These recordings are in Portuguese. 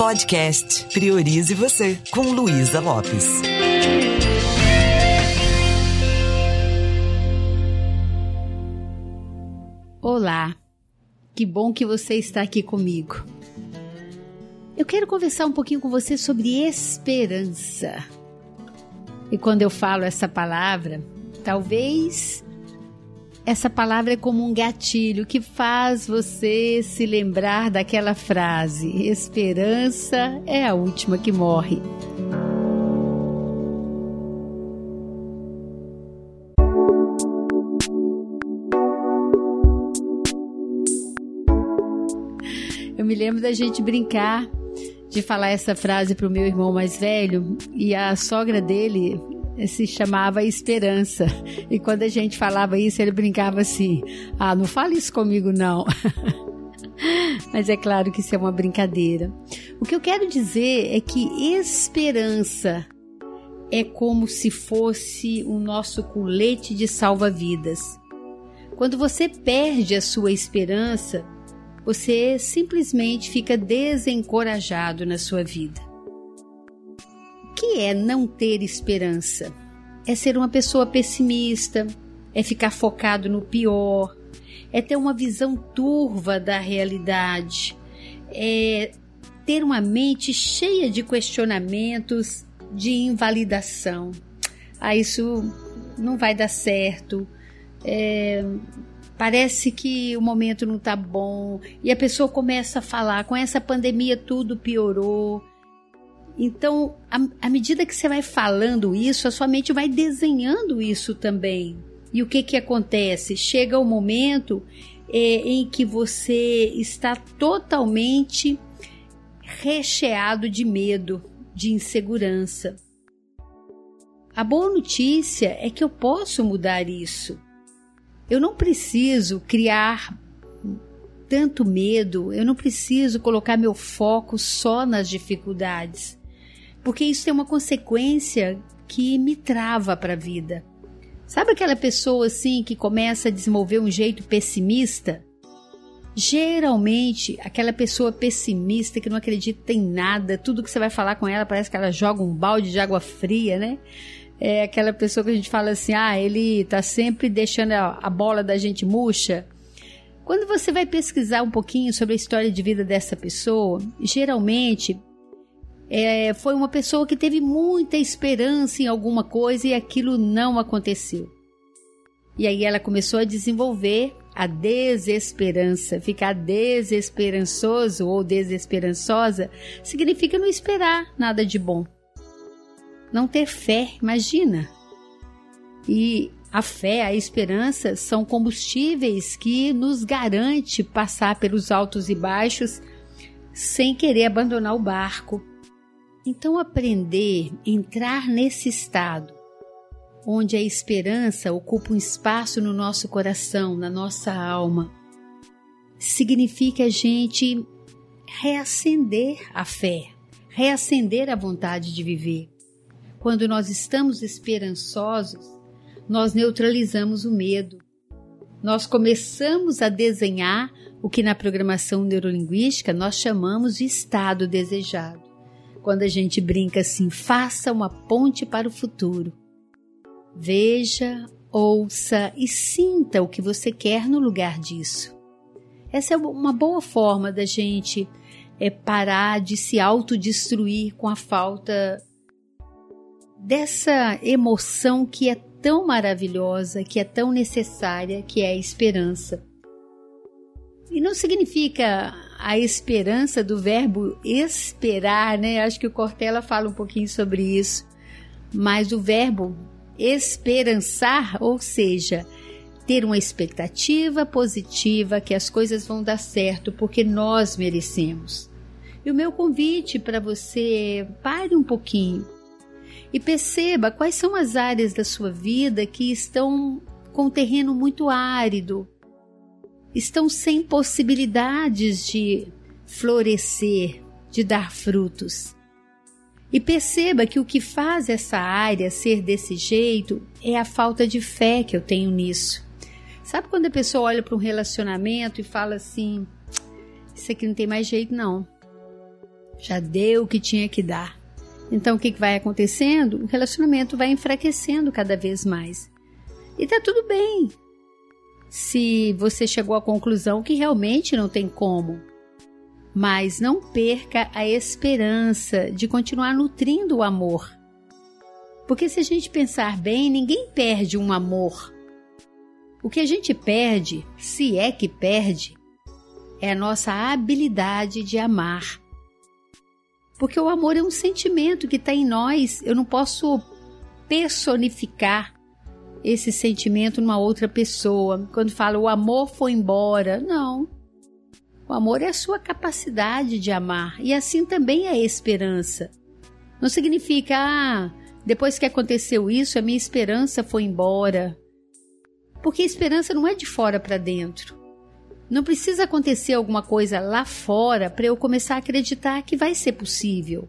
Podcast Priorize Você, com Luísa Lopes. Olá, que bom que você está aqui comigo. Eu quero conversar um pouquinho com você sobre esperança. E quando eu falo essa palavra, talvez essa palavra é como um gatilho que faz você se lembrar daquela frase: esperança é a última que morre. Eu me lembro da gente brincar de falar essa frase para o meu irmão mais velho e a sogra dele se chamava Esperança. E quando a gente falava isso, ele brincava assim: Ah, não fale isso comigo, não. Mas é claro que isso é uma brincadeira. O que eu quero dizer é que esperança é como se fosse o nosso colete de salva-vidas. Quando você perde a sua esperança, você simplesmente fica desencorajado na sua vida é não ter esperança? É ser uma pessoa pessimista, é ficar focado no pior, é ter uma visão turva da realidade, é ter uma mente cheia de questionamentos, de invalidação. Ah, isso não vai dar certo. É, parece que o momento não está bom e a pessoa começa a falar com essa pandemia tudo piorou então, à medida que você vai falando isso, a sua mente vai desenhando isso também. E o que que acontece? Chega o momento é, em que você está totalmente recheado de medo, de insegurança. A boa notícia é que eu posso mudar isso. Eu não preciso criar tanto medo, eu não preciso colocar meu foco só nas dificuldades porque isso tem uma consequência que me trava para a vida. Sabe aquela pessoa assim que começa a desenvolver um jeito pessimista? Geralmente, aquela pessoa pessimista que não acredita em nada, tudo que você vai falar com ela parece que ela joga um balde de água fria, né? É aquela pessoa que a gente fala assim: ah, ele tá sempre deixando a bola da gente murcha. Quando você vai pesquisar um pouquinho sobre a história de vida dessa pessoa, geralmente é, foi uma pessoa que teve muita esperança em alguma coisa e aquilo não aconteceu. E aí ela começou a desenvolver a desesperança. Ficar desesperançoso ou desesperançosa significa não esperar nada de bom. Não ter fé, imagina. E a fé, a esperança são combustíveis que nos garante passar pelos altos e baixos sem querer abandonar o barco, então, aprender, entrar nesse estado onde a esperança ocupa um espaço no nosso coração, na nossa alma, significa a gente reacender a fé, reacender a vontade de viver. Quando nós estamos esperançosos, nós neutralizamos o medo. Nós começamos a desenhar o que na programação neurolinguística nós chamamos de estado desejado quando a gente brinca assim: faça uma ponte para o futuro. Veja, ouça e sinta o que você quer no lugar disso. Essa é uma boa forma da gente é, parar de se autodestruir com a falta dessa emoção que é tão maravilhosa, que é tão necessária, que é a esperança. E não significa a esperança do verbo esperar, né? Acho que o Cortella fala um pouquinho sobre isso. Mas o verbo esperançar, ou seja, ter uma expectativa positiva que as coisas vão dar certo porque nós merecemos. E o meu convite para você pare um pouquinho e perceba quais são as áreas da sua vida que estão com terreno muito árido, estão sem possibilidades de florescer, de dar frutos. E perceba que o que faz essa área ser desse jeito é a falta de fé que eu tenho nisso. Sabe quando a pessoa olha para um relacionamento e fala assim: Isso aqui não tem mais jeito, não. Já deu o que tinha que dar. Então o que, vai acontecendo? O relacionamento vai enfraquecendo cada vez mais. E tá tudo bem. Se você chegou à conclusão que realmente não tem como. Mas não perca a esperança de continuar nutrindo o amor. Porque se a gente pensar bem, ninguém perde um amor. O que a gente perde, se é que perde, é a nossa habilidade de amar. Porque o amor é um sentimento que está em nós. Eu não posso personificar esse sentimento numa outra pessoa. Quando fala o amor foi embora, não. O amor é a sua capacidade de amar e assim também é a esperança. Não significa, ah, depois que aconteceu isso, a minha esperança foi embora. Porque a esperança não é de fora para dentro. Não precisa acontecer alguma coisa lá fora para eu começar a acreditar que vai ser possível.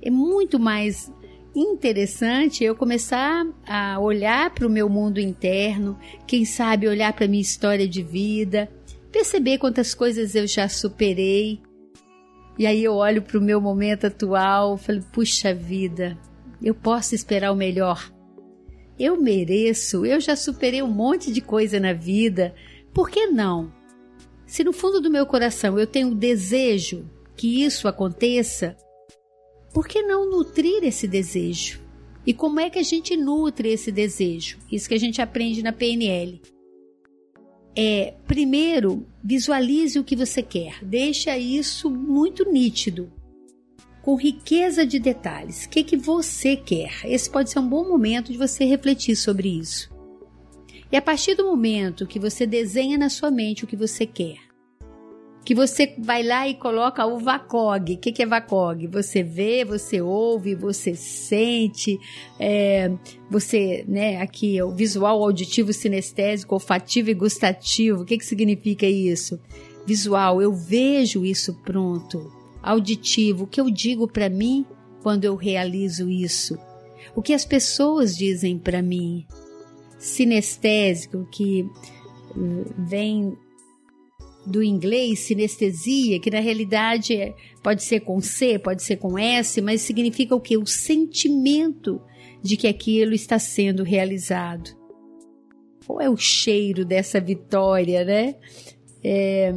É muito mais interessante eu começar a olhar para o meu mundo interno, quem sabe olhar para a minha história de vida, perceber quantas coisas eu já superei. E aí eu olho para o meu momento atual, falo, puxa vida, eu posso esperar o melhor. Eu mereço, eu já superei um monte de coisa na vida. Por que não? Se no fundo do meu coração eu tenho o desejo que isso aconteça, por que não nutrir esse desejo? E como é que a gente nutre esse desejo? Isso que a gente aprende na PNL. É, primeiro, visualize o que você quer. Deixa isso muito nítido, com riqueza de detalhes. O que, que você quer? Esse pode ser um bom momento de você refletir sobre isso. E a partir do momento que você desenha na sua mente o que você quer, que você vai lá e coloca o VACOG. O que, que é VACOG? Você vê, você ouve, você sente, é, você, né, aqui o visual, auditivo, sinestésico, olfativo e gustativo. O que, que significa isso? Visual, eu vejo isso pronto. Auditivo, o que eu digo para mim quando eu realizo isso? O que as pessoas dizem para mim? sinestésico, que hum, vem do inglês sinestesia, que na realidade é, pode ser com C, pode ser com S, mas significa o que? O sentimento de que aquilo está sendo realizado. Qual é o cheiro dessa vitória, né? É,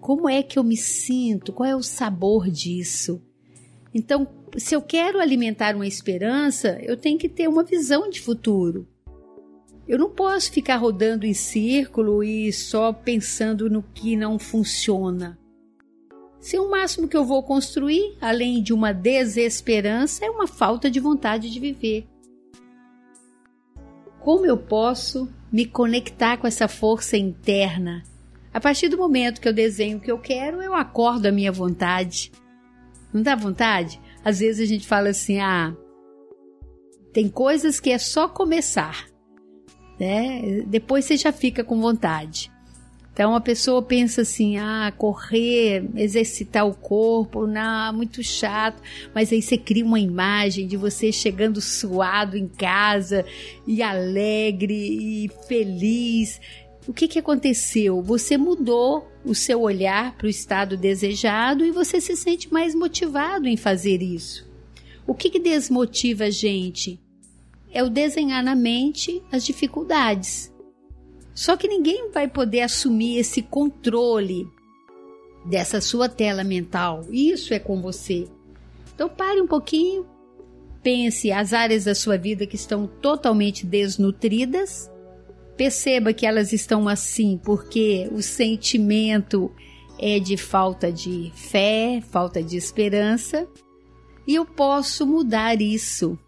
como é que eu me sinto? Qual é o sabor disso? Então, se eu quero alimentar uma esperança, eu tenho que ter uma visão de futuro. Eu não posso ficar rodando em círculo e só pensando no que não funciona. Se o máximo que eu vou construir, além de uma desesperança, é uma falta de vontade de viver. Como eu posso me conectar com essa força interna? A partir do momento que eu desenho o que eu quero, eu acordo a minha vontade. Não dá vontade? Às vezes a gente fala assim: ah, tem coisas que é só começar né? Depois você já fica com vontade. Então a pessoa pensa assim: ah, correr, exercitar o corpo, não, muito chato. Mas aí você cria uma imagem de você chegando suado em casa e alegre e feliz. O que, que aconteceu? Você mudou o seu olhar para o estado desejado e você se sente mais motivado em fazer isso. O que, que desmotiva a gente? É o desenhar na mente as dificuldades. Só que ninguém vai poder assumir esse controle dessa sua tela mental. Isso é com você. Então pare um pouquinho, pense as áreas da sua vida que estão totalmente desnutridas. Perceba que elas estão assim porque o sentimento é de falta de fé, falta de esperança, e eu posso mudar isso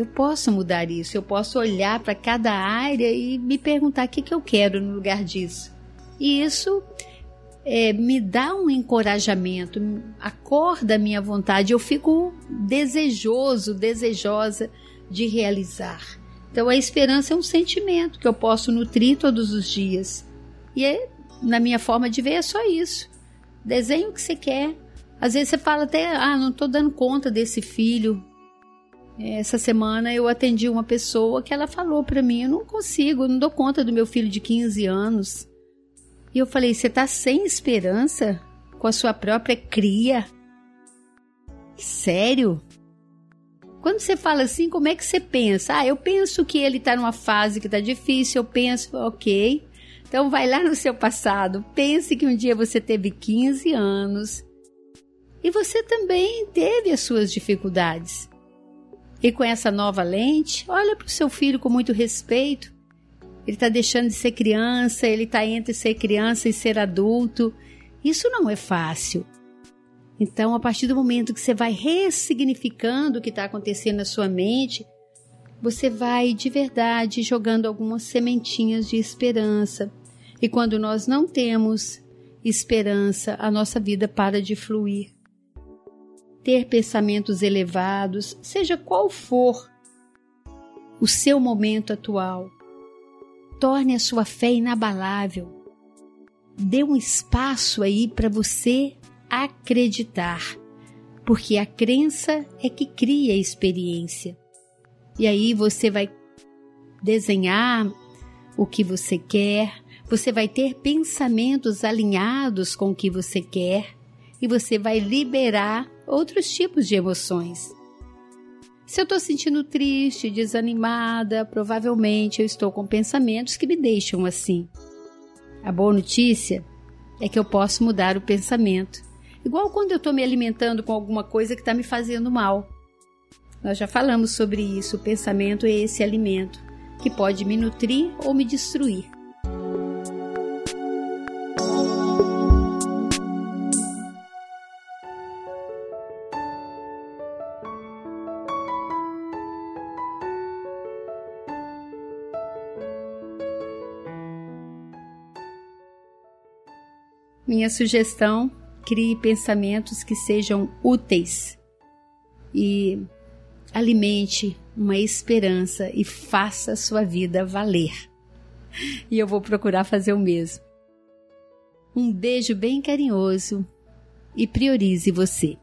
eu posso mudar isso, eu posso olhar para cada área e me perguntar o que, que eu quero no lugar disso. E isso é, me dá um encorajamento, acorda a minha vontade, eu fico desejoso, desejosa de realizar. Então a esperança é um sentimento que eu posso nutrir todos os dias. E é, na minha forma de ver é só isso. Desenho o que você quer. Às vezes você fala até, ah, não estou dando conta desse filho, essa semana eu atendi uma pessoa que ela falou para mim: eu não consigo, eu não dou conta do meu filho de 15 anos. E eu falei: você tá sem esperança? com a sua própria cria? Sério? Quando você fala assim, como é que você pensa? Ah, eu penso que ele está numa fase que está difícil, eu penso, ok. Então vai lá no seu passado, pense que um dia você teve 15 anos e você também teve as suas dificuldades. E com essa nova lente, olha para o seu filho com muito respeito. Ele está deixando de ser criança, ele está entre ser criança e ser adulto. Isso não é fácil. Então, a partir do momento que você vai ressignificando o que está acontecendo na sua mente, você vai de verdade jogando algumas sementinhas de esperança. E quando nós não temos esperança, a nossa vida para de fluir. Ter pensamentos elevados, seja qual for o seu momento atual, torne a sua fé inabalável. Dê um espaço aí para você acreditar, porque a crença é que cria a experiência. E aí você vai desenhar o que você quer, você vai ter pensamentos alinhados com o que você quer e você vai liberar outros tipos de emoções. Se eu estou sentindo triste, desanimada, provavelmente eu estou com pensamentos que me deixam assim. A boa notícia é que eu posso mudar o pensamento Igual quando eu estou me alimentando com alguma coisa que está me fazendo mal. Nós já falamos sobre isso. O pensamento é esse alimento que pode me nutrir ou me destruir. Minha sugestão crie pensamentos que sejam úteis e alimente uma esperança e faça a sua vida valer. E eu vou procurar fazer o mesmo. Um beijo bem carinhoso e priorize você.